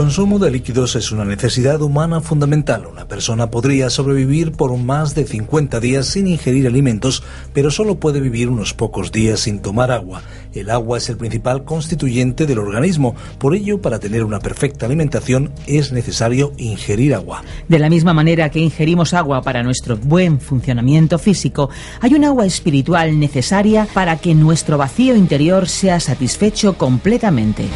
Consumo de líquidos es una necesidad humana fundamental. Una persona podría sobrevivir por más de 50 días sin ingerir alimentos, pero solo puede vivir unos pocos días sin tomar agua. El agua es el principal constituyente del organismo, por ello para tener una perfecta alimentación es necesario ingerir agua. De la misma manera que ingerimos agua para nuestro buen funcionamiento físico, hay un agua espiritual necesaria para que nuestro vacío interior sea satisfecho completamente.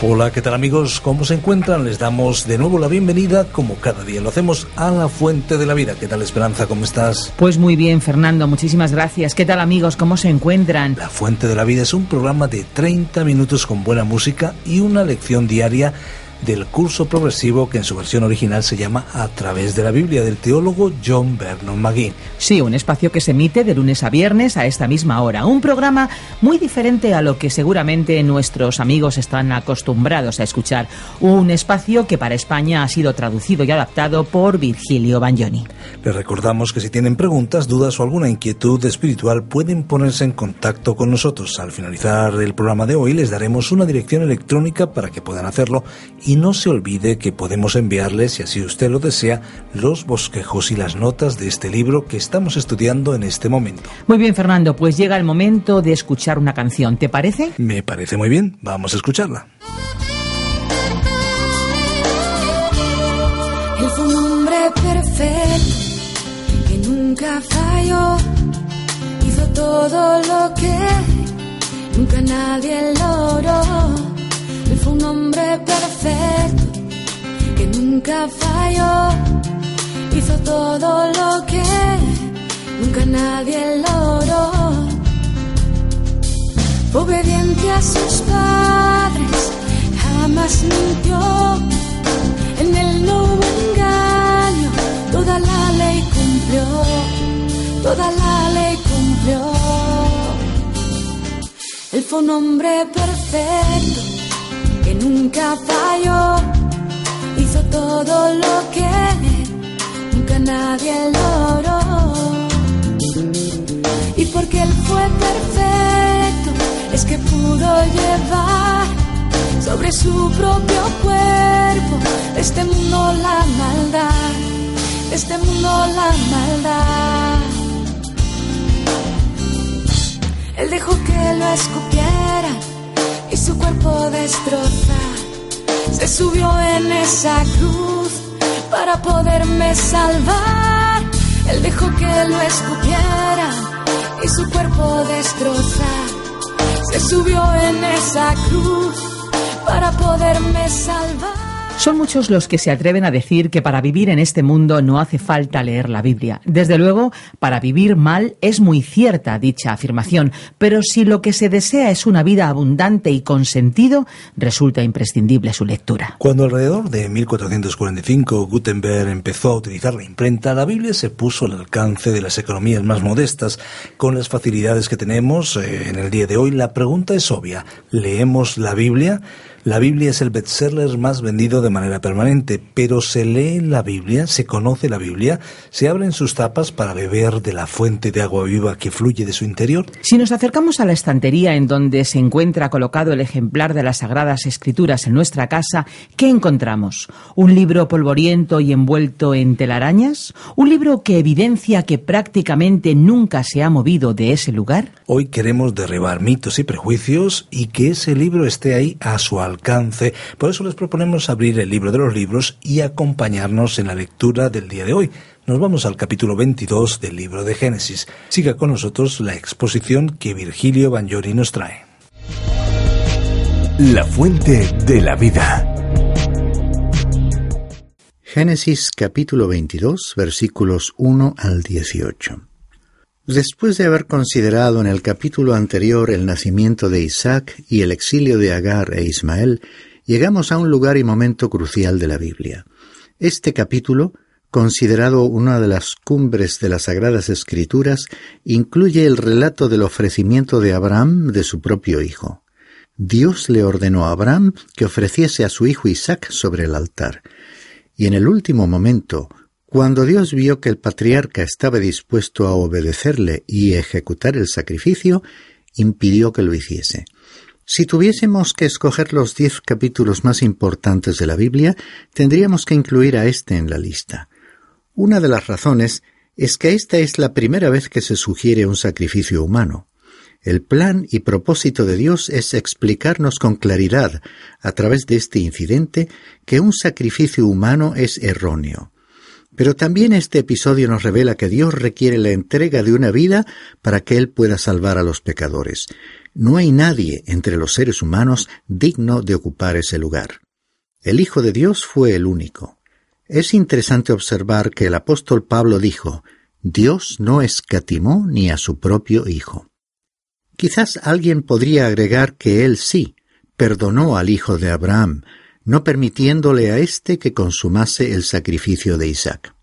Hola, ¿qué tal amigos? ¿Cómo se encuentran? Les damos de nuevo la bienvenida, como cada día lo hacemos, a la Fuente de la Vida. ¿Qué tal Esperanza? ¿Cómo estás? Pues muy bien, Fernando, muchísimas gracias. ¿Qué tal amigos? ¿Cómo se encuentran? La Fuente de la Vida es un programa de 30 minutos con buena música y una lección diaria del curso progresivo que en su versión original se llama A través de la Biblia del teólogo John Vernon McGee. Sí, un espacio que se emite de lunes a viernes a esta misma hora. Un programa muy diferente a lo que seguramente nuestros amigos están acostumbrados a escuchar. Un espacio que para España ha sido traducido y adaptado por Virgilio Bagnoni. Les recordamos que si tienen preguntas, dudas o alguna inquietud espiritual pueden ponerse en contacto con nosotros. Al finalizar el programa de hoy les daremos una dirección electrónica para que puedan hacerlo y no se olvide que podemos enviarles, si así usted lo desea, los bosquejos y las notas de este libro que estamos estudiando en este momento. Muy bien, Fernando, pues llega el momento de escuchar una canción, ¿te parece? Me parece muy bien, vamos a escucharla. Él fue un hombre perfecto que nunca falló, hizo todo lo que nunca nadie logró. Un hombre perfecto que nunca falló, hizo todo lo que nunca nadie logró. Obediente a sus padres, jamás mintió, en él no hubo engaño, toda la ley cumplió, toda la ley cumplió. Él fue un hombre perfecto que nunca falló, hizo todo lo que nunca nadie logró. Y porque él fue perfecto, es que pudo llevar sobre su propio cuerpo este mundo la maldad, este mundo la maldad. Él dejó que lo escupiera su cuerpo destrozar. Se subió en esa cruz para poderme salvar. Él dejó que lo escupiera y su cuerpo destrozar. Se subió en esa cruz para poderme salvar. Son muchos los que se atreven a decir que para vivir en este mundo no hace falta leer la Biblia. Desde luego, para vivir mal es muy cierta dicha afirmación, pero si lo que se desea es una vida abundante y con sentido, resulta imprescindible su lectura. Cuando alrededor de 1445 Gutenberg empezó a utilizar la imprenta, la Biblia se puso al alcance de las economías más modestas. Con las facilidades que tenemos eh, en el día de hoy, la pregunta es obvia. ¿Leemos la Biblia? La Biblia es el bestseller más vendido de manera permanente, pero ¿se lee la Biblia? ¿Se conoce la Biblia? ¿Se abren sus tapas para beber de la fuente de agua viva que fluye de su interior? Si nos acercamos a la estantería en donde se encuentra colocado el ejemplar de las Sagradas Escrituras en nuestra casa, ¿qué encontramos? ¿Un libro polvoriento y envuelto en telarañas? ¿Un libro que evidencia que prácticamente nunca se ha movido de ese lugar? Hoy queremos derribar mitos y prejuicios y que ese libro esté ahí a su alcance. Por eso les proponemos abrir el libro de los libros y acompañarnos en la lectura del día de hoy. Nos vamos al capítulo 22 del libro de Génesis. Siga con nosotros la exposición que Virgilio Bagnori nos trae. La fuente de la vida. Génesis capítulo 22 versículos 1 al 18. Después de haber considerado en el capítulo anterior el nacimiento de Isaac y el exilio de Agar e Ismael, llegamos a un lugar y momento crucial de la Biblia. Este capítulo, considerado una de las cumbres de las Sagradas Escrituras, incluye el relato del ofrecimiento de Abraham de su propio hijo. Dios le ordenó a Abraham que ofreciese a su hijo Isaac sobre el altar. Y en el último momento, cuando Dios vio que el patriarca estaba dispuesto a obedecerle y ejecutar el sacrificio, impidió que lo hiciese. Si tuviésemos que escoger los diez capítulos más importantes de la Biblia, tendríamos que incluir a este en la lista. Una de las razones es que esta es la primera vez que se sugiere un sacrificio humano. El plan y propósito de Dios es explicarnos con claridad, a través de este incidente, que un sacrificio humano es erróneo. Pero también este episodio nos revela que Dios requiere la entrega de una vida para que Él pueda salvar a los pecadores. No hay nadie entre los seres humanos digno de ocupar ese lugar. El Hijo de Dios fue el único. Es interesante observar que el apóstol Pablo dijo, Dios no escatimó ni a su propio Hijo. Quizás alguien podría agregar que Él sí perdonó al hijo de Abraham, no permitiéndole a éste que consumase el sacrificio de Isaac.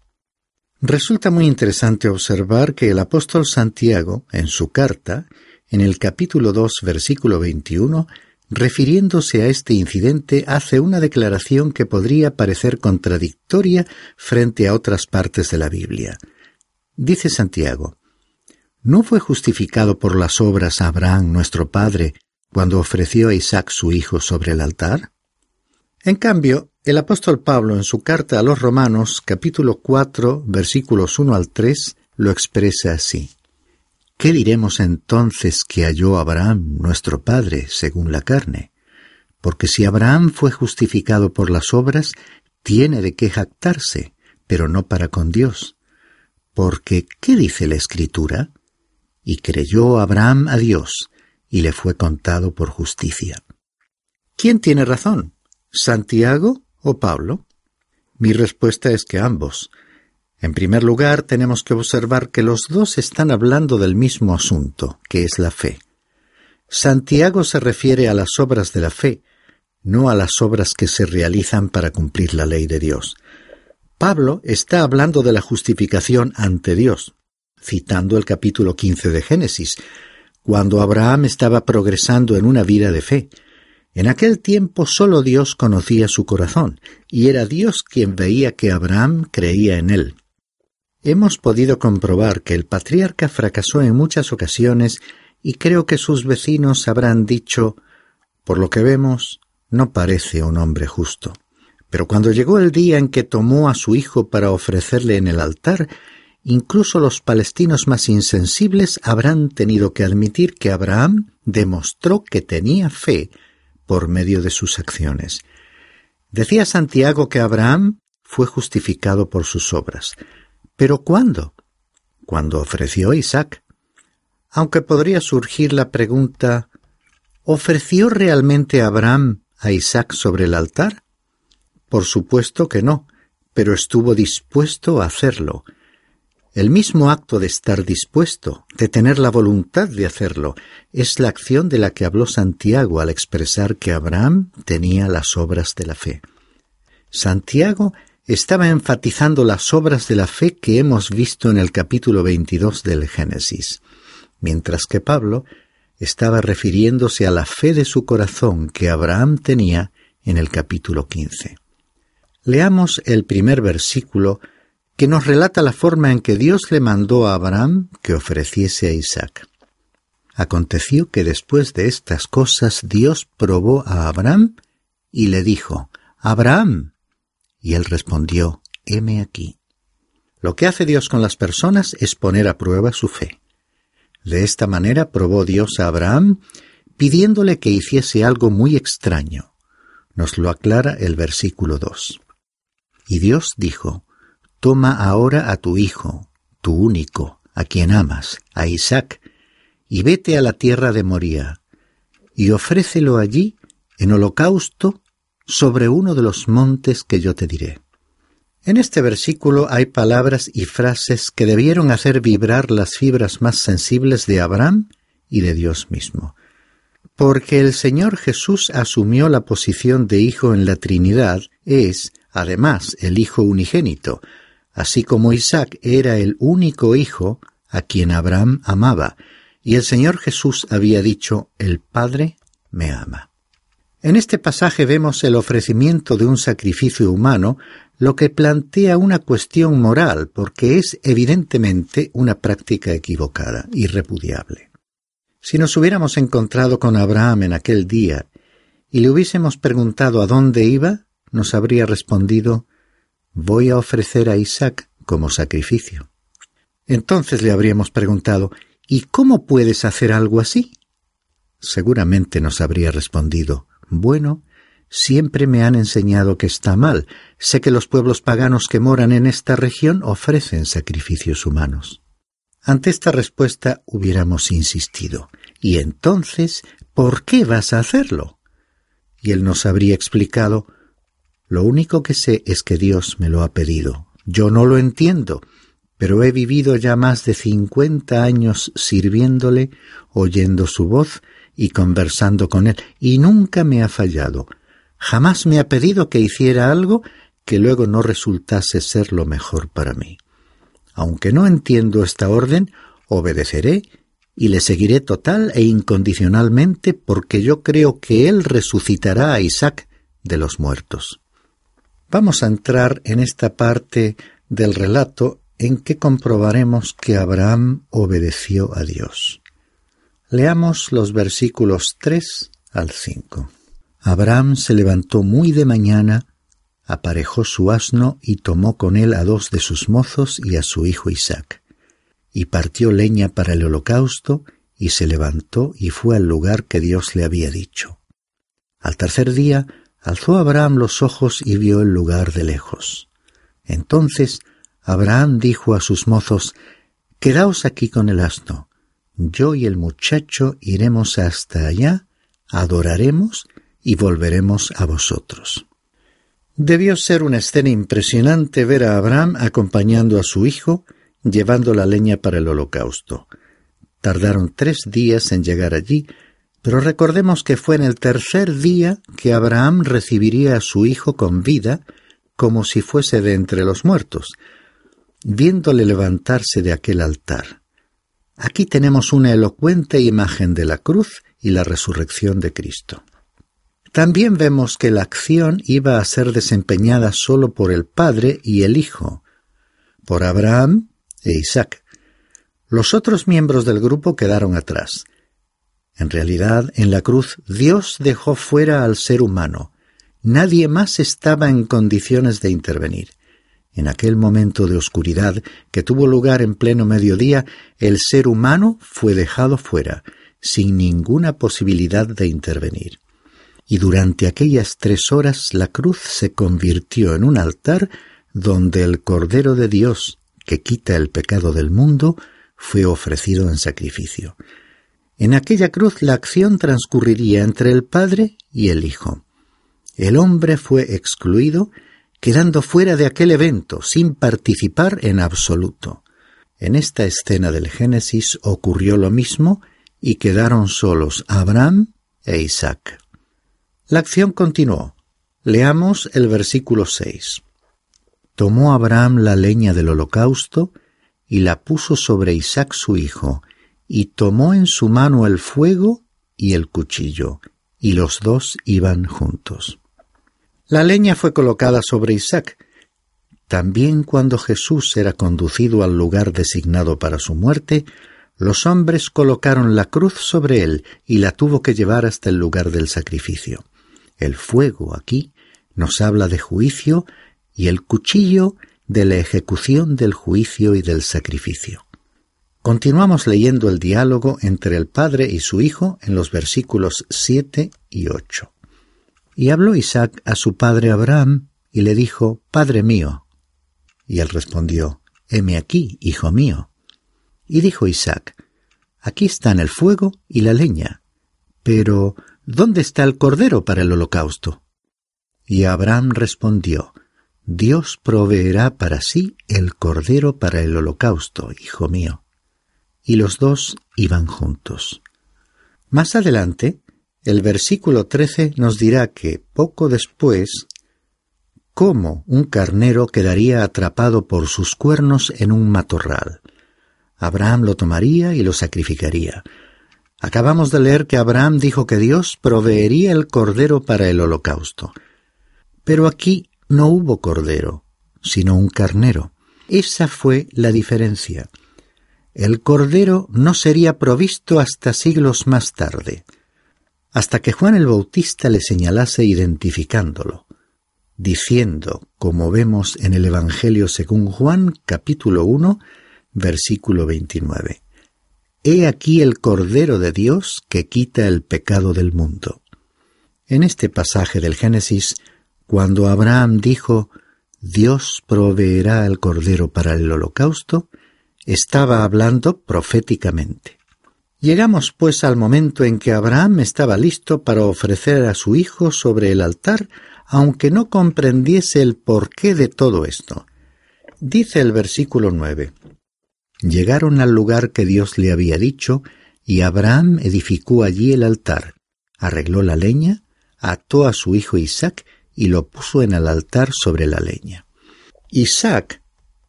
Resulta muy interesante observar que el apóstol Santiago, en su carta, en el capítulo 2, versículo 21, refiriéndose a este incidente, hace una declaración que podría parecer contradictoria frente a otras partes de la Biblia. Dice Santiago, ¿No fue justificado por las obras Abraham nuestro padre cuando ofreció a Isaac su hijo sobre el altar? En cambio, el apóstol Pablo en su carta a los Romanos capítulo 4 versículos 1 al 3 lo expresa así. ¿Qué diremos entonces que halló Abraham nuestro Padre según la carne? Porque si Abraham fue justificado por las obras, tiene de qué jactarse, pero no para con Dios. Porque, ¿qué dice la Escritura? Y creyó Abraham a Dios, y le fue contado por justicia. ¿Quién tiene razón? ¿Santiago o Pablo? Mi respuesta es que ambos. En primer lugar, tenemos que observar que los dos están hablando del mismo asunto, que es la fe. Santiago se refiere a las obras de la fe, no a las obras que se realizan para cumplir la ley de Dios. Pablo está hablando de la justificación ante Dios, citando el capítulo 15 de Génesis, cuando Abraham estaba progresando en una vida de fe, en aquel tiempo sólo Dios conocía su corazón, y era Dios quien veía que Abraham creía en él. Hemos podido comprobar que el patriarca fracasó en muchas ocasiones y creo que sus vecinos habrán dicho, por lo que vemos, no parece un hombre justo. Pero cuando llegó el día en que tomó a su hijo para ofrecerle en el altar, incluso los palestinos más insensibles habrán tenido que admitir que Abraham demostró que tenía fe por medio de sus acciones. Decía Santiago que Abraham fue justificado por sus obras. ¿Pero cuándo? Cuando ofreció Isaac. Aunque podría surgir la pregunta ¿ofreció realmente Abraham a Isaac sobre el altar? Por supuesto que no, pero estuvo dispuesto a hacerlo, el mismo acto de estar dispuesto, de tener la voluntad de hacerlo, es la acción de la que habló Santiago al expresar que Abraham tenía las obras de la fe. Santiago estaba enfatizando las obras de la fe que hemos visto en el capítulo 22 del Génesis, mientras que Pablo estaba refiriéndose a la fe de su corazón que Abraham tenía en el capítulo 15. Leamos el primer versículo que nos relata la forma en que Dios le mandó a Abraham que ofreciese a Isaac. Aconteció que después de estas cosas Dios probó a Abraham y le dijo, Abraham. Y él respondió, heme aquí. Lo que hace Dios con las personas es poner a prueba su fe. De esta manera probó Dios a Abraham pidiéndole que hiciese algo muy extraño. Nos lo aclara el versículo 2. Y Dios dijo, Toma ahora a tu hijo, tu único, a quien amas, a Isaac, y vete a la tierra de Moría, y ofrécelo allí en holocausto sobre uno de los montes que yo te diré. En este versículo hay palabras y frases que debieron hacer vibrar las fibras más sensibles de Abraham y de Dios mismo. Porque el Señor Jesús asumió la posición de Hijo en la Trinidad, es, además, el Hijo unigénito, así como Isaac era el único hijo a quien Abraham amaba, y el Señor Jesús había dicho, el Padre me ama. En este pasaje vemos el ofrecimiento de un sacrificio humano, lo que plantea una cuestión moral, porque es evidentemente una práctica equivocada y repudiable. Si nos hubiéramos encontrado con Abraham en aquel día y le hubiésemos preguntado a dónde iba, nos habría respondido Voy a ofrecer a Isaac como sacrificio. Entonces le habríamos preguntado ¿Y cómo puedes hacer algo así? Seguramente nos habría respondido bueno, siempre me han enseñado que está mal. Sé que los pueblos paganos que moran en esta región ofrecen sacrificios humanos. Ante esta respuesta hubiéramos insistido. ¿Y entonces por qué vas a hacerlo? Y él nos habría explicado Lo único que sé es que Dios me lo ha pedido. Yo no lo entiendo, pero he vivido ya más de cincuenta años sirviéndole, oyendo su voz y conversando con él, y nunca me ha fallado. Jamás me ha pedido que hiciera algo que luego no resultase ser lo mejor para mí. Aunque no entiendo esta orden, obedeceré y le seguiré total e incondicionalmente porque yo creo que él resucitará a Isaac de los muertos. Vamos a entrar en esta parte del relato en que comprobaremos que Abraham obedeció a Dios. Leamos los versículos 3 al 5. Abraham se levantó muy de mañana, aparejó su asno y tomó con él a dos de sus mozos y a su hijo Isaac, y partió leña para el holocausto, y se levantó y fue al lugar que Dios le había dicho. Al tercer día alzó Abraham los ojos y vio el lugar de lejos. Entonces Abraham dijo a sus mozos, Quedaos aquí con el asno, yo y el muchacho iremos hasta allá, adoraremos y volveremos a vosotros. Debió ser una escena impresionante ver a Abraham acompañando a su hijo, llevando la leña para el holocausto. Tardaron tres días en llegar allí, pero recordemos que fue en el tercer día que Abraham recibiría a su hijo con vida, como si fuese de entre los muertos, viéndole levantarse de aquel altar. Aquí tenemos una elocuente imagen de la cruz y la resurrección de Cristo. También vemos que la acción iba a ser desempeñada solo por el Padre y el Hijo, por Abraham e Isaac. Los otros miembros del grupo quedaron atrás. En realidad, en la cruz Dios dejó fuera al ser humano. Nadie más estaba en condiciones de intervenir. En aquel momento de oscuridad que tuvo lugar en pleno mediodía, el ser humano fue dejado fuera, sin ninguna posibilidad de intervenir. Y durante aquellas tres horas la cruz se convirtió en un altar donde el Cordero de Dios, que quita el pecado del mundo, fue ofrecido en sacrificio. En aquella cruz la acción transcurriría entre el Padre y el Hijo. El hombre fue excluido quedando fuera de aquel evento, sin participar en absoluto. En esta escena del Génesis ocurrió lo mismo y quedaron solos Abraham e Isaac. La acción continuó. Leamos el versículo 6. Tomó Abraham la leña del holocausto y la puso sobre Isaac su hijo, y tomó en su mano el fuego y el cuchillo, y los dos iban juntos. La leña fue colocada sobre Isaac. También cuando Jesús era conducido al lugar designado para su muerte, los hombres colocaron la cruz sobre él y la tuvo que llevar hasta el lugar del sacrificio. El fuego aquí nos habla de juicio y el cuchillo de la ejecución del juicio y del sacrificio. Continuamos leyendo el diálogo entre el Padre y su Hijo en los versículos siete y ocho. Y habló Isaac a su padre Abraham, y le dijo, Padre mío. Y él respondió, Heme aquí, hijo mío. Y dijo Isaac, Aquí están el fuego y la leña, pero ¿dónde está el cordero para el holocausto? Y Abraham respondió, Dios proveerá para sí el cordero para el holocausto, hijo mío. Y los dos iban juntos. Más adelante, el versículo 13 nos dirá que poco después, cómo un carnero quedaría atrapado por sus cuernos en un matorral. Abraham lo tomaría y lo sacrificaría. Acabamos de leer que Abraham dijo que Dios proveería el cordero para el holocausto. Pero aquí no hubo cordero, sino un carnero. Esa fue la diferencia. El cordero no sería provisto hasta siglos más tarde, hasta que Juan el Bautista le señalase identificándolo, diciendo, como vemos en el Evangelio según Juan capítulo 1, versículo 29. He aquí el Cordero de Dios que quita el pecado del mundo. En este pasaje del Génesis, cuando Abraham dijo, Dios proveerá el Cordero para el holocausto, estaba hablando proféticamente. Llegamos pues al momento en que Abraham estaba listo para ofrecer a su hijo sobre el altar, aunque no comprendiese el porqué de todo esto. Dice el versículo nueve. Llegaron al lugar que Dios le había dicho, y Abraham edificó allí el altar, arregló la leña, ató a su hijo Isaac y lo puso en el altar sobre la leña. Isaac,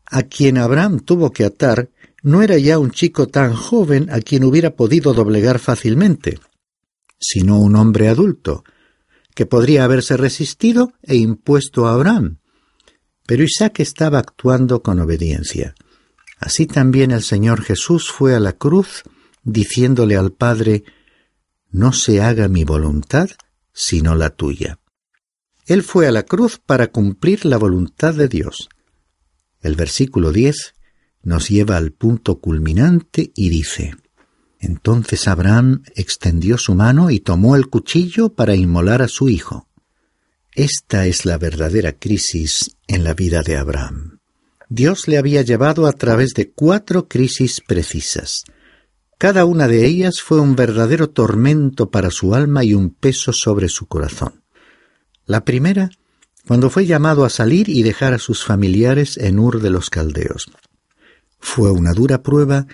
a quien Abraham tuvo que atar, no era ya un chico tan joven a quien hubiera podido doblegar fácilmente, sino un hombre adulto, que podría haberse resistido e impuesto a Abraham. Pero Isaac estaba actuando con obediencia. Así también el Señor Jesús fue a la cruz diciéndole al Padre, No se haga mi voluntad, sino la tuya. Él fue a la cruz para cumplir la voluntad de Dios. El versículo 10 nos lleva al punto culminante y dice, Entonces Abraham extendió su mano y tomó el cuchillo para inmolar a su hijo. Esta es la verdadera crisis en la vida de Abraham. Dios le había llevado a través de cuatro crisis precisas. Cada una de ellas fue un verdadero tormento para su alma y un peso sobre su corazón. La primera, cuando fue llamado a salir y dejar a sus familiares en Ur de los Caldeos. Fue una dura prueba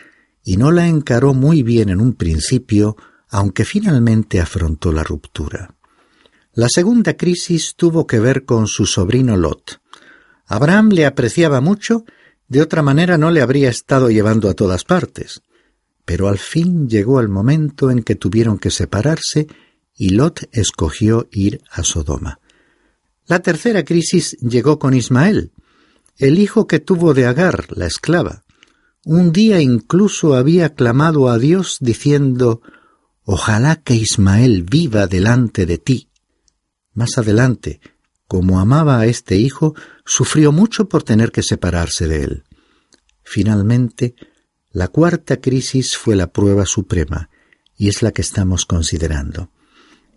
y no la encaró muy bien en un principio, aunque finalmente afrontó la ruptura. La segunda crisis tuvo que ver con su sobrino Lot. Abraham le apreciaba mucho, de otra manera no le habría estado llevando a todas partes. Pero al fin llegó el momento en que tuvieron que separarse y Lot escogió ir a Sodoma. La tercera crisis llegó con Ismael, el hijo que tuvo de Agar, la esclava. Un día incluso había clamado a Dios diciendo Ojalá que Ismael viva delante de ti. Más adelante, como amaba a este hijo, sufrió mucho por tener que separarse de él. Finalmente, la cuarta crisis fue la prueba suprema, y es la que estamos considerando.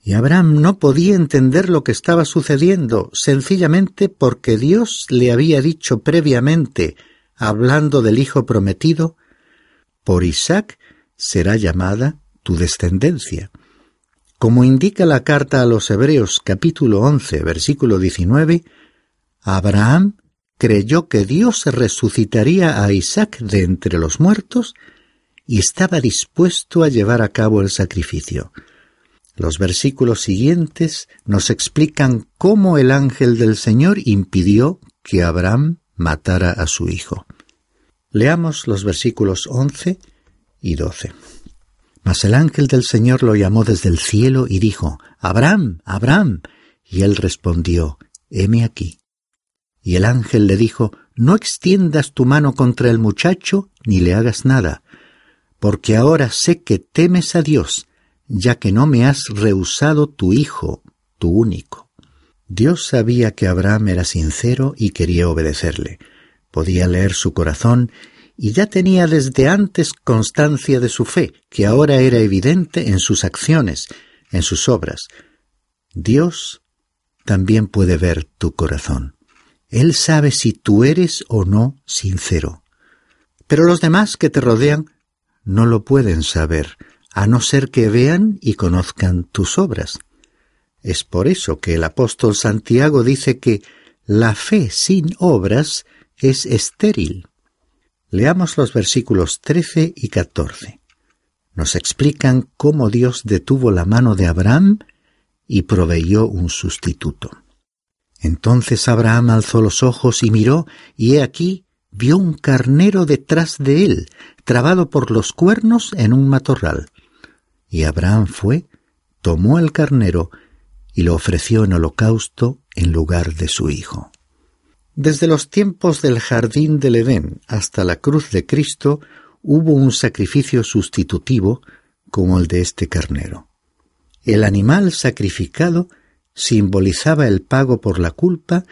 Y Abraham no podía entender lo que estaba sucediendo, sencillamente porque Dios le había dicho previamente, hablando del hijo prometido, por Isaac será llamada tu descendencia. Como indica la carta a los Hebreos capítulo 11 versículo 19, Abraham creyó que Dios resucitaría a Isaac de entre los muertos y estaba dispuesto a llevar a cabo el sacrificio. Los versículos siguientes nos explican cómo el ángel del Señor impidió que Abraham matara a su hijo. Leamos los versículos 11 y 12. Mas el ángel del Señor lo llamó desde el cielo y dijo, Abraham, Abraham. Y él respondió, heme aquí. Y el ángel le dijo, No extiendas tu mano contra el muchacho, ni le hagas nada, porque ahora sé que temes a Dios, ya que no me has rehusado tu hijo, tu único. Dios sabía que Abraham era sincero y quería obedecerle. Podía leer su corazón y ya tenía desde antes constancia de su fe, que ahora era evidente en sus acciones, en sus obras. Dios también puede ver tu corazón. Él sabe si tú eres o no sincero. Pero los demás que te rodean no lo pueden saber, a no ser que vean y conozcan tus obras. Es por eso que el apóstol Santiago dice que la fe sin obras es estéril. Leamos los versículos 13 y 14. Nos explican cómo Dios detuvo la mano de Abraham y proveyó un sustituto. Entonces Abraham alzó los ojos y miró, y he aquí vio un carnero detrás de él, trabado por los cuernos en un matorral. Y Abraham fue, tomó el carnero y lo ofreció en holocausto en lugar de su hijo. Desde los tiempos del jardín del Edén hasta la cruz de Cristo hubo un sacrificio sustitutivo como el de este carnero. El animal sacrificado simbolizaba el pago por la culpa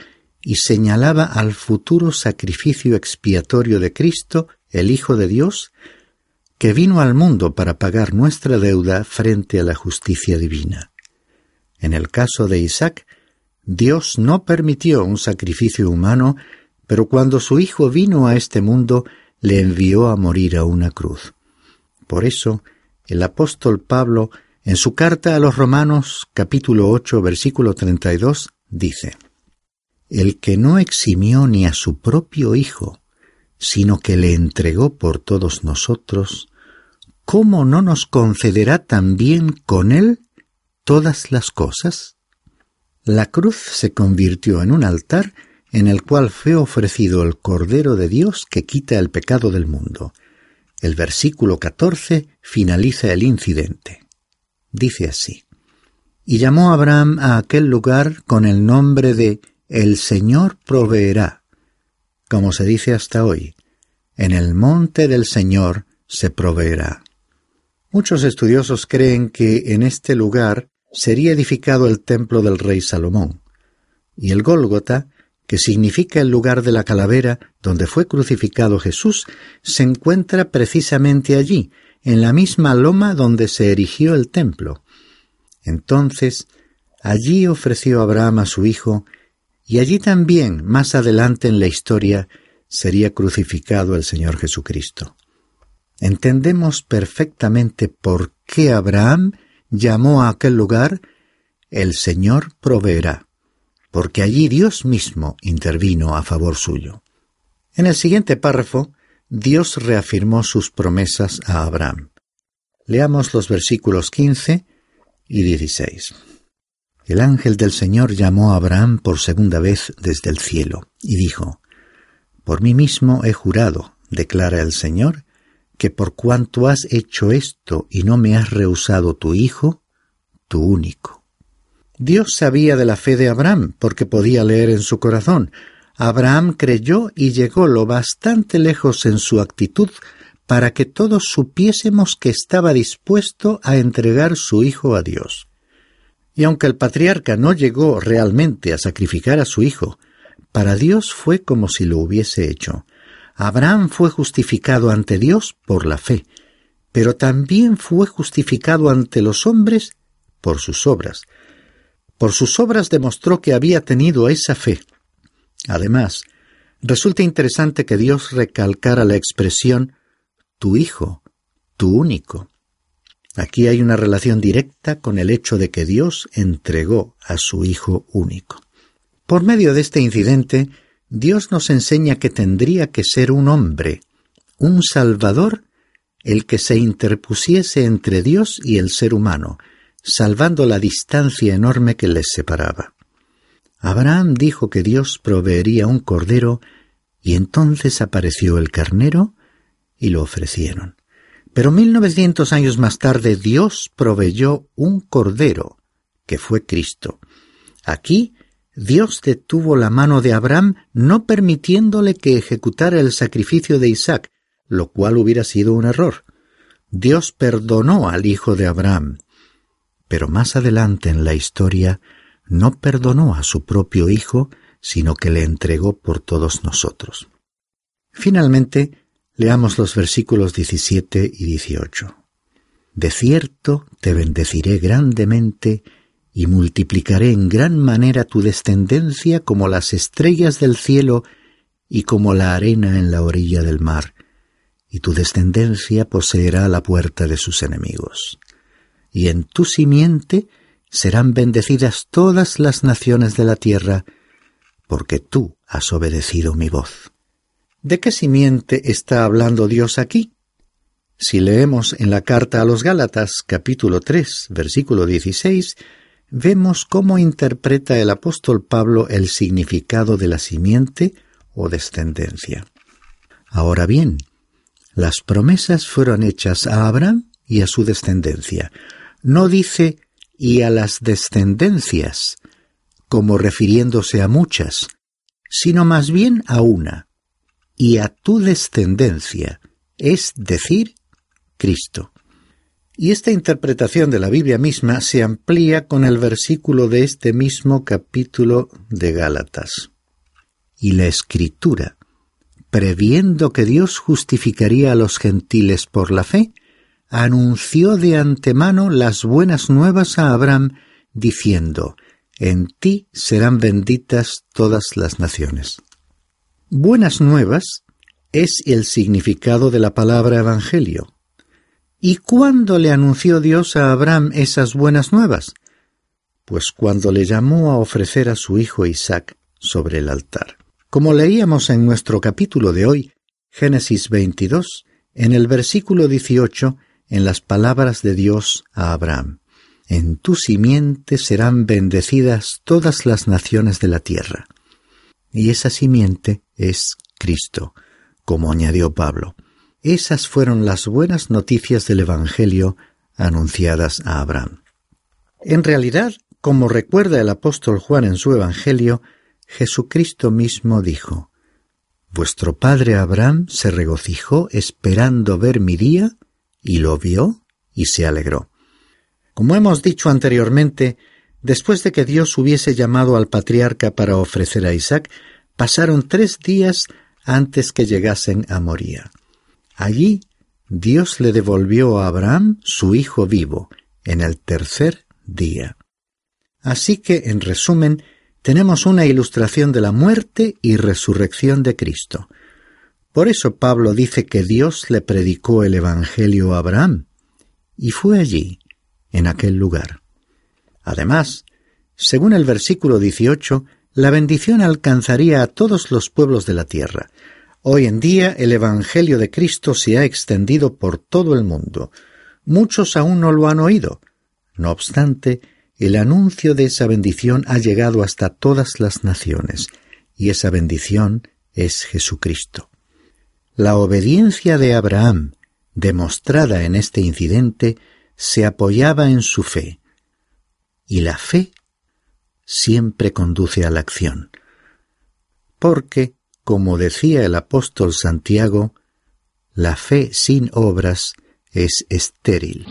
y señalaba al futuro sacrificio expiatorio de Cristo, el Hijo de Dios, que vino al mundo para pagar nuestra deuda frente a la justicia divina. En el caso de Isaac, Dios no permitió un sacrificio humano, pero cuando su Hijo vino a este mundo, le envió a morir a una cruz. Por eso, el apóstol Pablo, en su carta a los Romanos capítulo 8 versículo 32, dice, El que no eximió ni a su propio Hijo, sino que le entregó por todos nosotros, ¿cómo no nos concederá también con él todas las cosas? La cruz se convirtió en un altar en el cual fue ofrecido el Cordero de Dios que quita el pecado del mundo. El versículo 14 finaliza el incidente. Dice así. Y llamó Abraham a aquel lugar con el nombre de El Señor proveerá, como se dice hasta hoy, en el monte del Señor se proveerá. Muchos estudiosos creen que en este lugar sería edificado el templo del rey Salomón, y el Gólgota, que significa el lugar de la calavera donde fue crucificado Jesús, se encuentra precisamente allí, en la misma loma donde se erigió el templo. Entonces, allí ofreció Abraham a su hijo, y allí también, más adelante en la historia, sería crucificado el Señor Jesucristo entendemos perfectamente por qué Abraham llamó a aquel lugar el Señor proveerá, porque allí Dios mismo intervino a favor suyo. En el siguiente párrafo, Dios reafirmó sus promesas a Abraham. Leamos los versículos 15 y 16. El ángel del Señor llamó a Abraham por segunda vez desde el cielo y dijo, Por mí mismo he jurado, declara el Señor, que por cuanto has hecho esto y no me has rehusado tu hijo, tu único. Dios sabía de la fe de Abraham, porque podía leer en su corazón. Abraham creyó y llegó lo bastante lejos en su actitud para que todos supiésemos que estaba dispuesto a entregar su hijo a Dios. Y aunque el patriarca no llegó realmente a sacrificar a su hijo, para Dios fue como si lo hubiese hecho. Abraham fue justificado ante Dios por la fe, pero también fue justificado ante los hombres por sus obras. Por sus obras demostró que había tenido esa fe. Además, resulta interesante que Dios recalcara la expresión tu hijo, tu único. Aquí hay una relación directa con el hecho de que Dios entregó a su hijo único. Por medio de este incidente, Dios nos enseña que tendría que ser un hombre, un Salvador, el que se interpusiese entre Dios y el ser humano, salvando la distancia enorme que les separaba. Abraham dijo que Dios proveería un cordero, y entonces apareció el carnero y lo ofrecieron. Pero mil novecientos años más tarde Dios proveyó un cordero, que fue Cristo. Aquí Dios detuvo la mano de Abraham no permitiéndole que ejecutara el sacrificio de Isaac, lo cual hubiera sido un error. Dios perdonó al hijo de Abraham, pero más adelante en la historia no perdonó a su propio hijo, sino que le entregó por todos nosotros. Finalmente, leamos los versículos 17 y 18. De cierto te bendeciré grandemente y multiplicaré en gran manera tu descendencia como las estrellas del cielo y como la arena en la orilla del mar, y tu descendencia poseerá la puerta de sus enemigos. Y en tu simiente serán bendecidas todas las naciones de la tierra, porque tú has obedecido mi voz. ¿De qué simiente está hablando Dios aquí? Si leemos en la carta a los Gálatas capítulo 3 versículo 16, vemos cómo interpreta el apóstol Pablo el significado de la simiente o descendencia. Ahora bien, las promesas fueron hechas a Abraham y a su descendencia. No dice y a las descendencias, como refiriéndose a muchas, sino más bien a una, y a tu descendencia, es decir, Cristo. Y esta interpretación de la Biblia misma se amplía con el versículo de este mismo capítulo de Gálatas. Y la Escritura, previendo que Dios justificaría a los gentiles por la fe, anunció de antemano las buenas nuevas a Abraham, diciendo, En ti serán benditas todas las naciones. Buenas nuevas es el significado de la palabra Evangelio. ¿Y cuándo le anunció Dios a Abraham esas buenas nuevas? Pues cuando le llamó a ofrecer a su hijo Isaac sobre el altar. Como leíamos en nuestro capítulo de hoy, Génesis 22, en el versículo 18, en las palabras de Dios a Abraham. En tu simiente serán bendecidas todas las naciones de la tierra. Y esa simiente es Cristo, como añadió Pablo. Esas fueron las buenas noticias del Evangelio anunciadas a Abraham. En realidad, como recuerda el apóstol Juan en su Evangelio, Jesucristo mismo dijo, Vuestro padre Abraham se regocijó esperando ver mi día, y lo vio y se alegró. Como hemos dicho anteriormente, después de que Dios hubiese llamado al patriarca para ofrecer a Isaac, pasaron tres días antes que llegasen a Moría. Allí Dios le devolvió a Abraham su hijo vivo en el tercer día. Así que, en resumen, tenemos una ilustración de la muerte y resurrección de Cristo. Por eso Pablo dice que Dios le predicó el Evangelio a Abraham, y fue allí, en aquel lugar. Además, según el versículo 18, la bendición alcanzaría a todos los pueblos de la tierra. Hoy en día el Evangelio de Cristo se ha extendido por todo el mundo. Muchos aún no lo han oído. No obstante, el anuncio de esa bendición ha llegado hasta todas las naciones, y esa bendición es Jesucristo. La obediencia de Abraham, demostrada en este incidente, se apoyaba en su fe, y la fe siempre conduce a la acción. Porque, como decía el apóstol Santiago, la fe sin obras es estéril.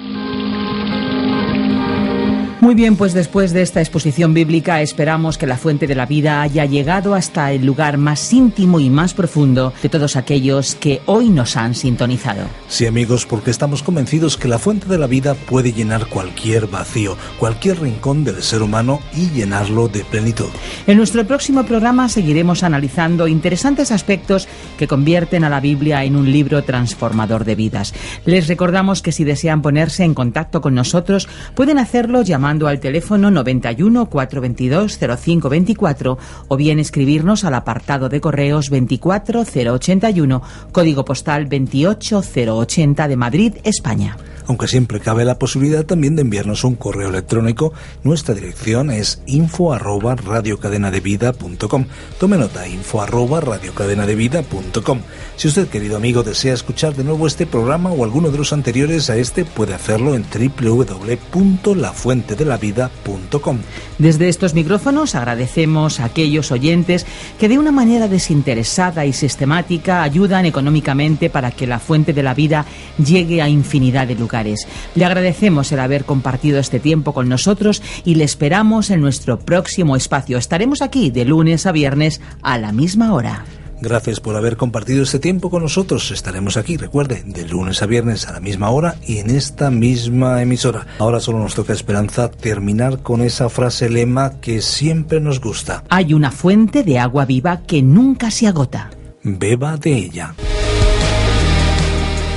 Muy bien, pues después de esta exposición bíblica esperamos que la fuente de la vida haya llegado hasta el lugar más íntimo y más profundo de todos aquellos que hoy nos han sintonizado. Sí amigos, porque estamos convencidos que la fuente de la vida puede llenar cualquier vacío, cualquier rincón del ser humano y llenarlo de plenitud. En nuestro próximo programa seguiremos analizando interesantes aspectos que convierten a la Biblia en un libro transformador de vidas. Les recordamos que si desean ponerse en contacto con nosotros pueden hacerlo llamando al teléfono 91 422 0524 o bien escribirnos al apartado de correos 24081, código postal 28080 de Madrid, España aunque siempre cabe la posibilidad también de enviarnos un correo electrónico. Nuestra dirección es info arroba. Tome nota, info arroba radiocadenadevida.com. Si usted, querido amigo, desea escuchar de nuevo este programa o alguno de los anteriores a este, puede hacerlo en www.lafuentedelavida.com. Desde estos micrófonos agradecemos a aquellos oyentes que de una manera desinteresada y sistemática ayudan económicamente para que la fuente de la vida llegue a infinidad de lugares. Le agradecemos el haber compartido este tiempo con nosotros y le esperamos en nuestro próximo espacio. Estaremos aquí de lunes a viernes a la misma hora. Gracias por haber compartido este tiempo con nosotros. Estaremos aquí, recuerde, de lunes a viernes a la misma hora y en esta misma emisora. Ahora solo nos toca esperanza terminar con esa frase lema que siempre nos gusta. Hay una fuente de agua viva que nunca se agota. Beba de ella.